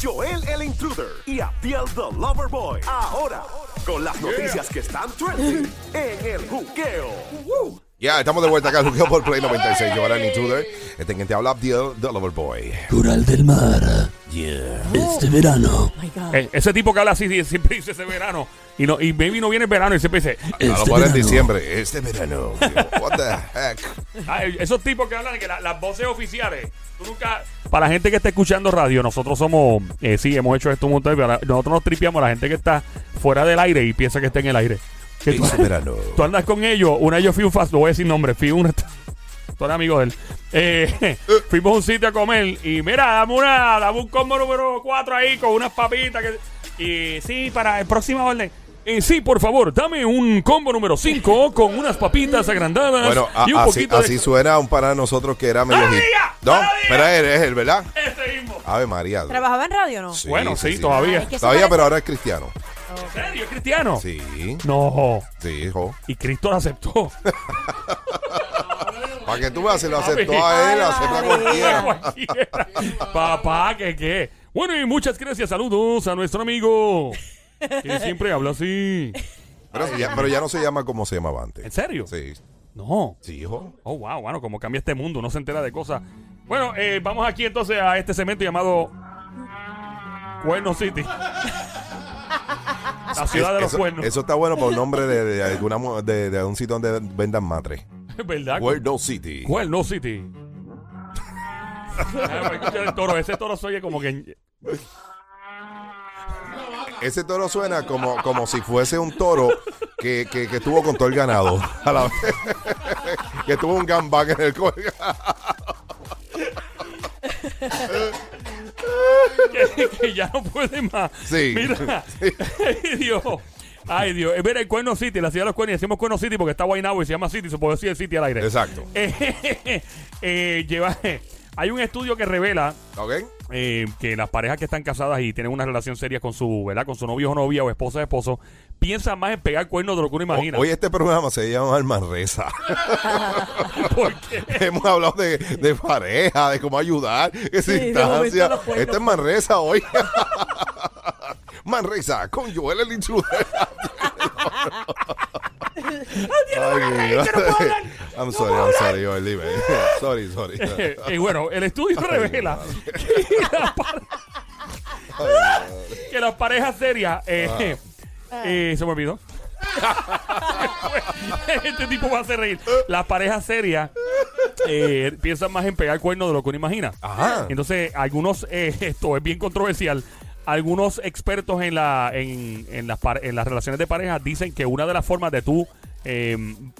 Joel el Intruder y Abdiel the Lover Boy. Ahora, con las noticias que están trending en el juqueo. Ya, estamos de vuelta acá, Juqueo por Play 96. Yo era el intruder. Este que te habla Abdiel, The Lover Boy. Coral del Mar. Este verano. Eh, ese tipo que habla así siempre dice ese verano. Y no y maybe no viene el verano y siempre dice. A lo Este mejor en diciembre. Este verano. What the heck? ah, eh, esos tipos que hablan de que la- las voces oficiales. Tú nunca. Para la gente que está escuchando radio, nosotros somos. eh, sí, hemos hecho esto un montón de veces. Nosotros nos tripiamos a la gente que está fuera del aire y piensa que está en el aire. Que tú, Este tú andas con ellos. Una de ellos fui un fast. No voy a decir nombre. Fui un. Tú eres amigo de él. Eh, fuimos a un sitio a comer y mira, dame una, dame un combo número 4 ahí con unas papitas. Que, y sí, para el próximo orden. Y sí, por favor, dame un combo número 5 con unas papitas agrandadas Bueno, a- y un así, poquito así de... suena un para nosotros que era medio ¡Cada hit. No, pero es él, es él, ¿verdad? Ese mismo. Ave María. ¿Trabajaba en radio o no? Sí, bueno, sí, todavía. Ay, Todavía, parece- pero ahora es cristiano. ¿En serio? ¿Es cristiano? Sí, No. sí, hijo. Y Cristo lo aceptó. Para que tú veas, se lo aceptó a él, acepta cualquiera. Cualquiera. Papá, que qué. Bueno, y muchas gracias. Saludos a nuestro amigo. Que siempre habla así. Pero ya, pero ya no se llama como se llamaba ¿En antes. serio? Sí, No. sí, hijo. Oh, wow, bueno, como cambia este mundo, no se entera de cosas. Bueno, eh, vamos aquí entonces a este segmento llamado Cuerno City. La ciudad de los eso, cuernos. eso está bueno por nombre de, de alguna de, de un sitio donde vendan matre. ¿Verdad? Cuerno City. Cuerno City. Ah, escuchar el toro. Ese toro se oye como que. Ese toro suena como, como si fuese un toro que, que, que estuvo con todo el ganado. A la vez. que tuvo un gambán en el cuello. Que, que ya no puede más. Sí. Mira. Ay, Dios. Ay, Dios. Eh, Mira, el Cuerno City, la ciudad de los cuernos. Decimos Cuerno City porque está Guaynabo y se llama City. Se puede decir el City al aire. Exacto. Eh, eh, lleva, hay un estudio que revela eh, que las parejas que están casadas y tienen una relación seria con su, ¿verdad? Con su novio o novia o esposa o esposo, piensan más en pegar cuernos de lo que uno imagina. Hoy este programa se llama Manresa. ¿Por qué? Hemos hablado de, de pareja, de cómo ayudar, Sí, de los cuernos. Este es Manresa hoy. Manresa con Joel el Intruder. Ay, mi madre. I'm sorry, I'm sorry, dime. Sorry, sorry. Eh, bueno, el estudio revela que, las pare- que las parejas serias. eh, eh, se me olvidó. este tipo va a hacer reír. Las parejas serias eh, piensan más en pegar cuernos de lo que uno imagina. Ajá. Entonces, algunos, eh, esto es bien controversial. Algunos expertos en, la, en, en, las, pare- en las relaciones de pareja dicen que una de las formas de tú eh,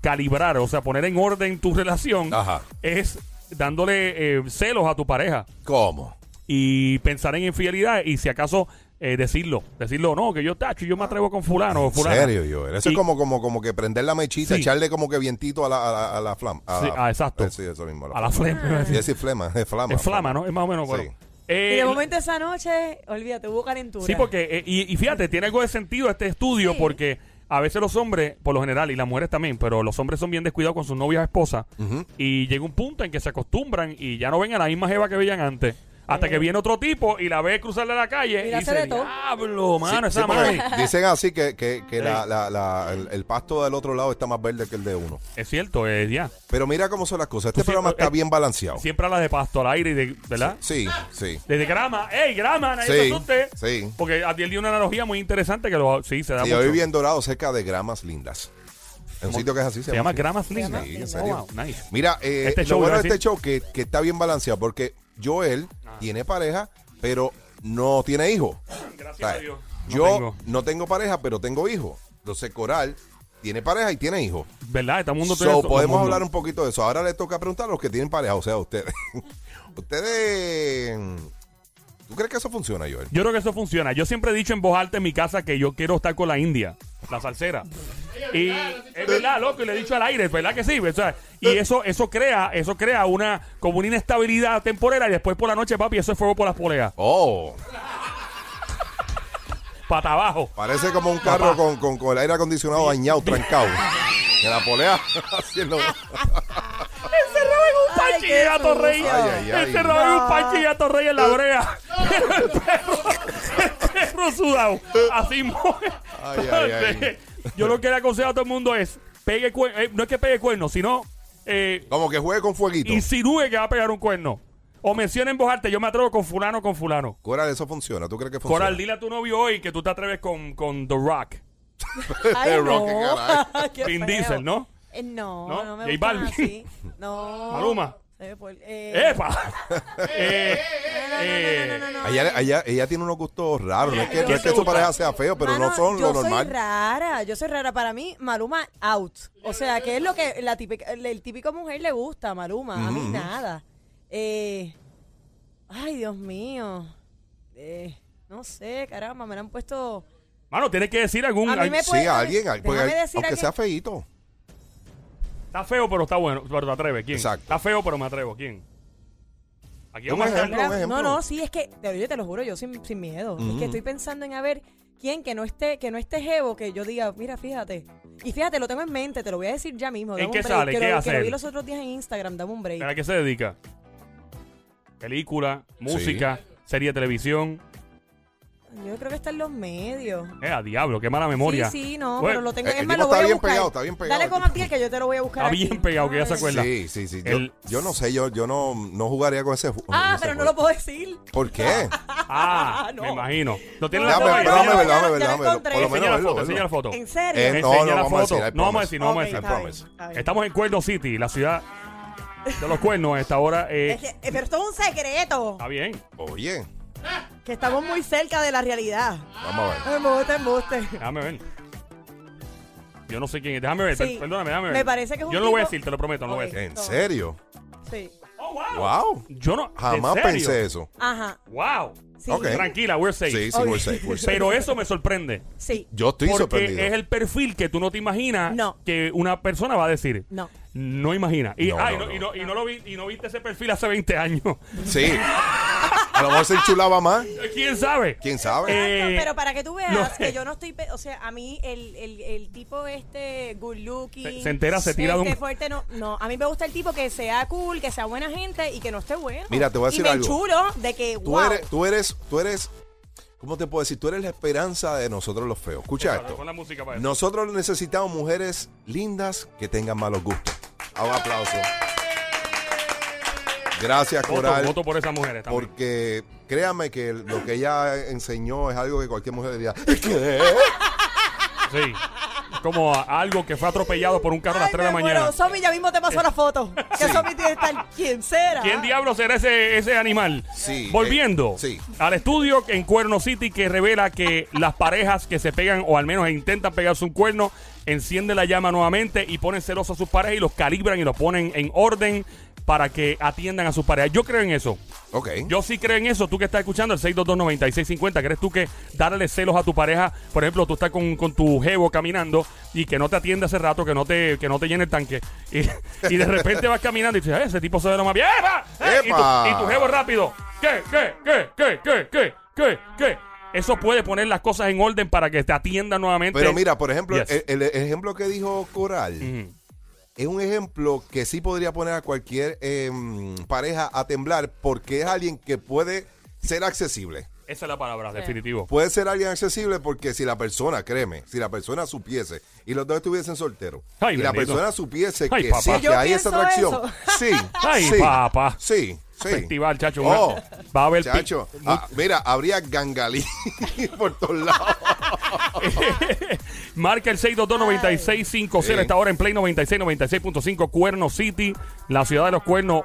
calibrar, o sea, poner en orden tu relación, Ajá. es dándole eh, celos a tu pareja ¿Cómo? y pensar en infidelidad y si acaso eh, decirlo, decirlo, no, que yo tacho, yo me atrevo con fulano o ¿En fulana. serio, Joel? Eso Y- es como, como, como que prender la mechita, Sí. echarle como que vientito a la, a la, a la flama. a Sí, la- ah, exacto. Eh, Sí, eso mismo. A la flema. iba a Y decir. decir flema, es flama. Es flama, ¿no? Es más o menos, bueno. Sí. Eh, Y de momento esa noche, olvídate, hubo calentura. Sí, porque, eh, y, y fíjate, tiene algo de sentido este estudio Sí. porque a veces los hombres, por lo general, y las mujeres también, pero los hombres son bien descuidados con sus novias o esposas y llega un punto en que se acostumbran y ya no ven a la misma jeva que veían antes. Hasta que viene otro tipo y la ve cruzarle la calle Y y dice, de todo. diablo, mano, Sí, esa sí, madre. Dicen así que, que, que Sí. la, la, la- el, el pasto del otro lado está más verde que el de uno. Es cierto, es ya. Pero mira cómo son las cosas. Este Tú programa siempre- está eh, bien balanceado. Siempre habla de pasto al aire y de, ¿verdad? Sí, sí. Desde grama, ¡ey, grama! Nadie Sí, se sí. Porque Adiel dio una analogía muy interesante que lo, sí, se da Sí, mucho. yo viví en Dorado cerca de Gramas Lindas. En un sitio que es así. Se llama así. Gramas Lindas. Sí, en Oh, serio. wow, nice. Mira, eh, Este lo show, bueno de a este show que, que está bien balanceado porque Joel tiene pareja, pero no tiene hijos. Gracias O sea, a Dios. No yo tengo. no tengo pareja, pero tengo hijos. Entonces Coral tiene pareja y tiene hijos. ¿Verdad? Este mundo tiene So, todo- podemos todo mundo. hablar un poquito de eso. Ahora le toca preguntar a los que tienen pareja, o sea, ustedes. ustedes. ¿Tú crees que eso funciona, Joel? Yo creo que eso funciona. Yo siempre he dicho en voz alta en mi casa que yo quiero estar con la India, la salsera. Y es verdad, loco, y le he dicho al aire, es verdad que sí. o sea, y eso, eso crea, eso crea una como una inestabilidad temporera y después por la noche, papi, eso es fuego por las poleas. Oh, Pata abajo. parece como un carro con, con- con el aire acondicionado dañado, trancado. Que la polea haciendo. Encerrado en un Ay, qué y gato rey. sucio. Ay, ay, ay. Encerrado en un parche y gato rey en la brea. Pero el perro. sudado. Así mueve. Ay, ay, ay. Yo lo que le aconsejo a todo el mundo es, pegue cuerno, eh, no es que pegue cuerno, sino eh, Como que juegue con fueguito. insinúe que va a pegar un cuerno. O menciona en voz alta, yo me atrevo con fulano, con fulano. Coral, eso funciona. ¿Tú crees que funciona? Coral, dile a tu novio hoy que tú te atreves con, con The Rock. Ay, El no. Rocky, caray. Qué Vin feo. Diesel, ¿no? Eh, no, ¿No? no, me J Balvin. así. No. Maluma. Eh, ¡Epa! Eh, no, no, no, no, no, no. Ella, ella, ella tiene unos gustos raros. No es que, ¿Qué no es que su pareja sea feo, pero no Mano, son yo lo normal. soy rara, yo soy rara. Para mí, Maluma, out. O sea, que es lo que la típica, el, típico mujer le gusta, Maluma. A mí nada. Eh, ay, Dios mío. Eh, no sé, caramba, me la han puesto... Mano, tienes que decir algún. A mí me Sí, puede- a alguien, porque aunque alguien- sea feíto. Está feo, pero está bueno. Pero te atreves. ¿Quién? Exacto. Está feo, pero me atrevo. ¿Quién? Aquí Un vamos a ejemplo, estar- un ejemplo. No, no, sí, es que, te, oye, te lo juro, yo sin, sin miedo. Es que estoy pensando en a ver quién que no esté, que no esté jevo, que yo diga, mira, fíjate. Y fíjate, lo tengo en mente, te lo voy a decir ya mismo. ¿En dame un qué break, sale? Que ¿Qué lo, hace que lo vi los otros días en Instagram, dame un break. ¿A qué se dedica? Película, música, serie de televisión. Yo creo que está en los medios. Eh, a diablo, qué mala memoria. Sí, sí, no, pero lo tengo. eh, es el más, tipo lo voy está a bien buscar. pegado, está bien pegado Dale con. Abdiel que yo te lo voy a buscar Está aquí. bien pegado, que ya se acuerda. Sí, sí, sí. Yo, El- yo no sé, yo, yo no, no jugaría con ese. ju- Ah, ese pero no juego. lo puedo decir. ¿Por qué? Ah, No. me imagino. ¿Lo tiene la Déjame, no, foto? no, déjame no, verlo, ya déjame lo verlo, déjame verlo. encontré. Por lo menos Enseña la verlo, foto, enseña la verlo. foto. ¿En serio? Eh, no, Enseña no la vamos a foto. decir, I No vamos a promise. decir, no vamos a Ok, decir. I está bien, promise. está bien. Estamos en Cuerno City, la ciudad de los cuernos a esta hora. eh, Es que- eh, pero esto es un secreto. está bien. Oye, Que estamos muy cerca de la realidad. vamos a ver. Embuste, embuste. Déjame ver. Yo no sé quién es. Déjame ver. Sí. per- Perdóname, déjame ver. Me parece que es un Yo no lo voy a tipo- decir, te lo prometo, no lo voy a Ok. decir. ¿En serio? Sí. Oh, wow. Wow. Yo no. Jamás pensé eso. Ajá. Wow. Sí. Ok. Tranquila, we're safe. Sí, sí, Ok. we're safe, we're safe. Pero eso me sorprende. Sí. Yo estoy porque sorprendido. es el perfil que tú no te imaginas No. que una persona va a decir. No. No imagina. Y, No, ah, y no, no, y no. no- y no lo vi, y no viste ese perfil hace 20 años. Sí. A lo mejor se enchulaba más. ¿Quién sabe? ¿Quién sabe? Eh, pero para que tú veas no. que yo no estoy, pe- o sea, a mí el, el, el tipo este good looking, Se- se entera, se tira de un- este fuerte, no, no, a mí me gusta el tipo que sea cool, que sea buena gente y que no esté bueno. Mira, te voy a decir y me algo. chulo de que Tú wow. eres, tú eres, tú eres, ¿cómo te puedo decir? Tú eres la esperanza de nosotros los feos. Escucha esto. Pon la música para eso. Nosotros necesitamos mujeres lindas que tengan malos gustos. A un aplauso. Gracias, Coral. voto por esas mujeres también. Porque créame que lo que ella enseñó es algo que cualquier mujer diría. ¿Qué? Sí. Como a- algo que fue atropellado por un carro a las Ay, 3 de la mañana. Somi ya mismo te pasó la foto. Que Sí. Somi tiene que estar. ¿Quién será? ¿Quién diablo será ese, ese animal? Sí, Volviendo eh, sí. al estudio en Cuerno City que revela que las parejas que se pegan o al menos intentan pegarse un cuerno encienden la llama nuevamente y ponen celosos a sus parejas y los calibran y los ponen en orden para que atiendan a sus parejas. Yo creo en eso. Okay. Yo sí creo en eso. Tú que estás escuchando el 6229650, ¿crees tú que darle celos a tu pareja? Por ejemplo, tú estás con, con tu jevo caminando y que no te atiende hace rato, que no te, que no te llene el tanque. Y, de repente vas caminando y dices, eh, ese tipo se ve lo más bien. ¡Eh, y, tu, y tu rápido. ¿Qué, qué, qué, qué, qué, qué, qué, qué? Eso puede poner las cosas en orden para que te atiendan nuevamente. Pero mira, por ejemplo, el, ejemplo que dijo Coral es un ejemplo que sí podría poner a cualquier eh, pareja a temblar porque es alguien que puede ser accesible. Esa es la palabra, definitivo. Puede ser alguien accesible porque si la persona, créeme, si la persona supiese y los dos estuviesen solteros Ay, y la bendito. persona supiese Ay, que papá. sí, Si que yo hay esa pienso atracción, eso. sí, Ay, sí, papá. sí, sí. Festival, chacho. Oh, va a haber pi- Chacho, ah, mira, habría gangalí por todos lados. Marca el 622-9650 Ay. esta hora en Play 96, 96.5 Cuerno City, la ciudad de los cuernos.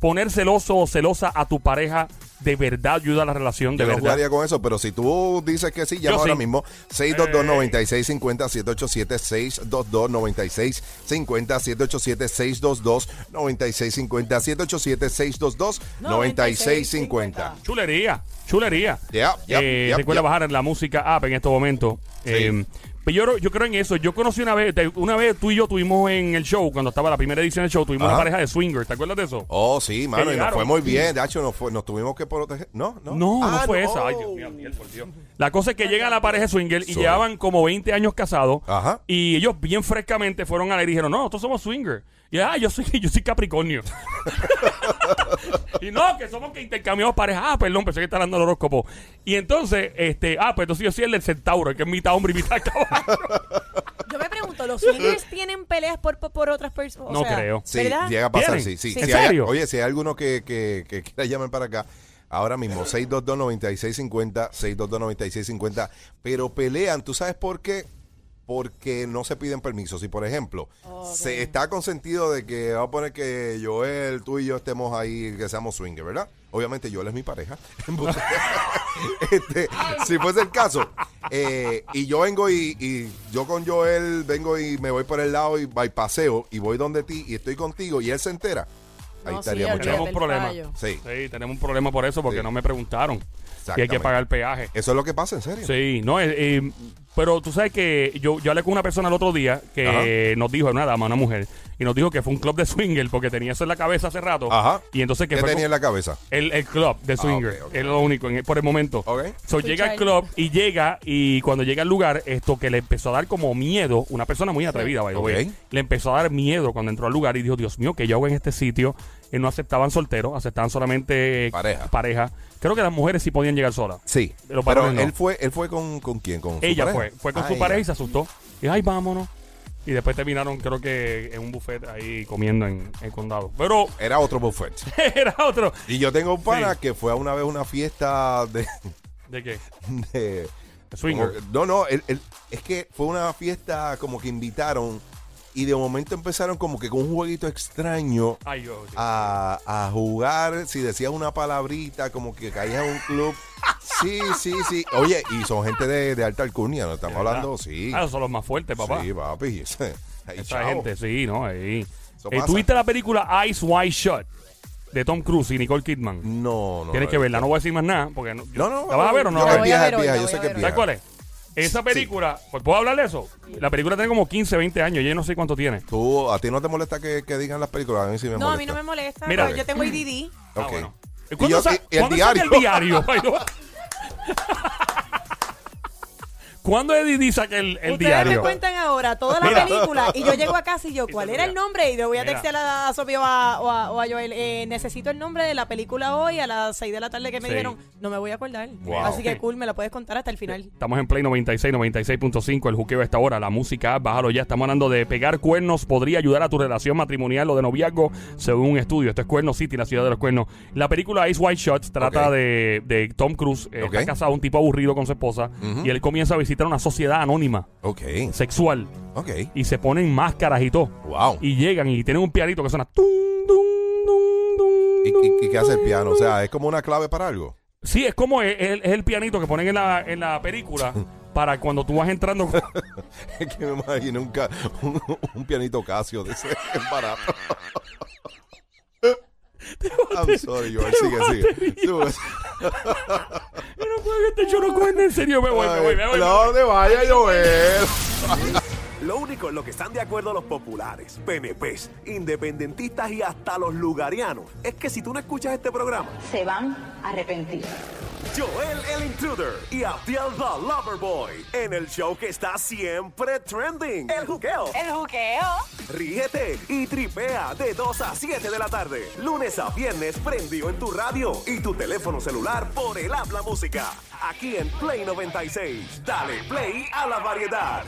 Poner celoso o celosa a tu pareja de verdad ayuda a la relación, de Yo no verdad. jugaría con eso, pero si tú dices que sí, llama Yo ahora sí. mismo 622-9650 787-622-9650 787-622-9650 787-622-9650 Chulería, chulería. Yep, yep, Eh, yep, recuerda bajar la música app en estos momentos. Eh, pero yo, yo creo en eso. Yo conocí una vez, te- una vez tú y yo tuvimos en el show, cuando estaba la primera edición del show, tuvimos Ajá. una pareja de swingers. ¿Te acuerdas de eso? Oh, sí, mano, y nos llegaron. fue muy bien. De hecho, nos, fue- nos tuvimos que proteger. No, no. No, no Ah, fue esa. Ay, Dios mío, Daniel, por Dios. La cosa es que llega la pareja swinger y llevaban como 20 años casados. Ajá. Y ellos bien frescamente fueron a la y dijeron, no, nosotros somos swinger. Y ah, yo soy, yo soy Capricornio. y no, que somos que intercambiamos parejas. Ah, perdón, pensé que estaba dando el horóscopo. Y entonces, este, ah, pues entonces yo soy el del centauro, el que es mitad hombre y mitad caballo. Yo me pregunto, ¿los swingers tienen peleas por, por, por otras personas? No sea, creo. Sí, ¿verdad? llega a pasar, ¿Tienen? sí. sí. Sí. Si ¿En hay- serio? oye, si hay alguno que, que, que quiera llamar para acá, ahora mismo, 622-9650, 622-9650, pero pelean, ¿tú sabes por qué? Porque no se piden permisos. Si, por ejemplo, Ok. se está consentido de que vamos a poner que Joel, tú y yo estemos ahí, que seamos swinger, ¿verdad? Obviamente Joel es mi pareja. este, si fuese el caso, eh, y yo vengo y, y yo con Joel vengo y me voy por el lado y paseo y voy donde ti y estoy contigo y él se entera, ahí No, estaría sí, mucho. Tenemos un problema. Sí, Sí, tenemos un problema por eso, porque Sí. no me preguntaron. Y hay que pagar el peaje. eso es lo que pasa, en serio. Sí, no, eh, eh, pero tú sabes que yo, yo hablé con una persona el otro día que nos dijo, una dama, una mujer, y nos dijo que fue un club de swinger porque tenía eso en la cabeza hace rato. Ajá. Y entonces que ¿Qué fue tenía con- en la cabeza? el, el club de swinger. ok, ok. Es lo único en- por el momento. Ok. So, llega al club y llega y cuando llega al lugar, esto que le empezó a dar como miedo, una persona muy atrevida, by the way, Ok. le empezó a dar miedo cuando entró al lugar y dijo, Dios mío, que yo hago en este sitio. Y no aceptaban solteros, aceptaban solamente Pareja. pareja. Creo que las mujeres sí podían llegar solas. Sí. Los Pero varones no. él fue, él fue con, con quién, con su Ella pareja? fue, fue con Ah, su ella. pareja y se asustó. Y ay, vámonos. Y después terminaron, creo que en un buffet ahí comiendo en el condado. Pero Era otro buffet. era otro. Y yo tengo un pana que fue a una vez a una fiesta de, ¿De qué? de- Swinger. como- no, no, él- él- es que fue una fiesta como que invitaron y de momento empezaron como que con un jueguito extraño Ay, yo. a, a jugar. Si decías una palabrita, como que caías en un club. Sí, sí, sí. Oye, y son gente de, de alta alcurnia, ¿no? Estamos hablando, sí. Ah, esos son los más fuertes, papá. Sí, papi. Ahí, Esa chao. gente, sí, ¿no? Ahí. Eh. ¿Tuviste la película Ice White Shot de Tom Cruise y Nicole Kidman? No, no. Tienes que verla, no voy a decir más nada. Porque no, No, no. ¿La vas a ver o no? yo- a a sé a que es vieja. ¿Sabes cuál es? Esa película, pues, ¿puedo hablar de eso? La película tiene como 15, 20 años. Yo no sé cuánto tiene. Tú, ¿A ti no te molesta que, que digan las películas? A mí sí me No, molesta. a mí no me molesta. Mira. porque yo tengo IDD. Ah, Ok. bueno. Y ¿Cuándo, yo- sa- y- y el ¿cuándo sale el diario? ¿Cuándo Eddie saca el, el Ustedes diario? me cuentan ahora toda la Mira. película y yo llego a casa y yo, ¿cuál era el nombre? Y le voy a textear a, a Sofía o a, o a- o a Joel, eh, necesito el nombre de la película hoy a las 6 de la tarde que me Sí. dieron. No me voy a acordar. Wow. Así que cool, me la puedes contar hasta el final. Estamos en Play 96, 96.5, el juqueo a esta hora, la música, bájalo ya. Estamos hablando de pegar cuernos, podría ayudar a tu relación matrimonial o de noviazgo, según un estudio. Esto es Cuerno City, la ciudad de los cuernos. La película Ice White Shot trata Ok. de, de Tom Cruise, eh, Ok. está casado, un tipo aburrido con su esposa, y él comienza a visitar una sociedad anónima, Ok, sexual, ok. y se ponen máscaras y todo. Wow. Y llegan y tienen un pianito que suena. tum, dum, dum, dum, ¿Y, dum, y- y qué hace el piano? O sea, es como una clave para algo. Sí, es como es el pianito que ponen en la, en la película para cuando tú vas entrando. Es que me imagino un, ca- un, un pianito Casio de ese barato. I'm sorry, Joel. Sigue, sigue. Yo no puedo que este show no cogen en serio. Me voy, me voy, me voy. me No, voy. ¿dónde vaya, Joel? Lo único en lo que están de acuerdo los populares, PNPs, independentistas y hasta los lugarianos es que si tú no escuchas este programa, se van a arrepentir. Joel el Intruder y Abdiel the Loverboy en el show que está siempre trending, El Juqueo. El juqueo. Ríete y tripea de 2 a 7 de la tarde, lunes a viernes prendido en tu radio y tu teléfono celular por el habla música. Aquí en Play 96. Dale play a la variedad.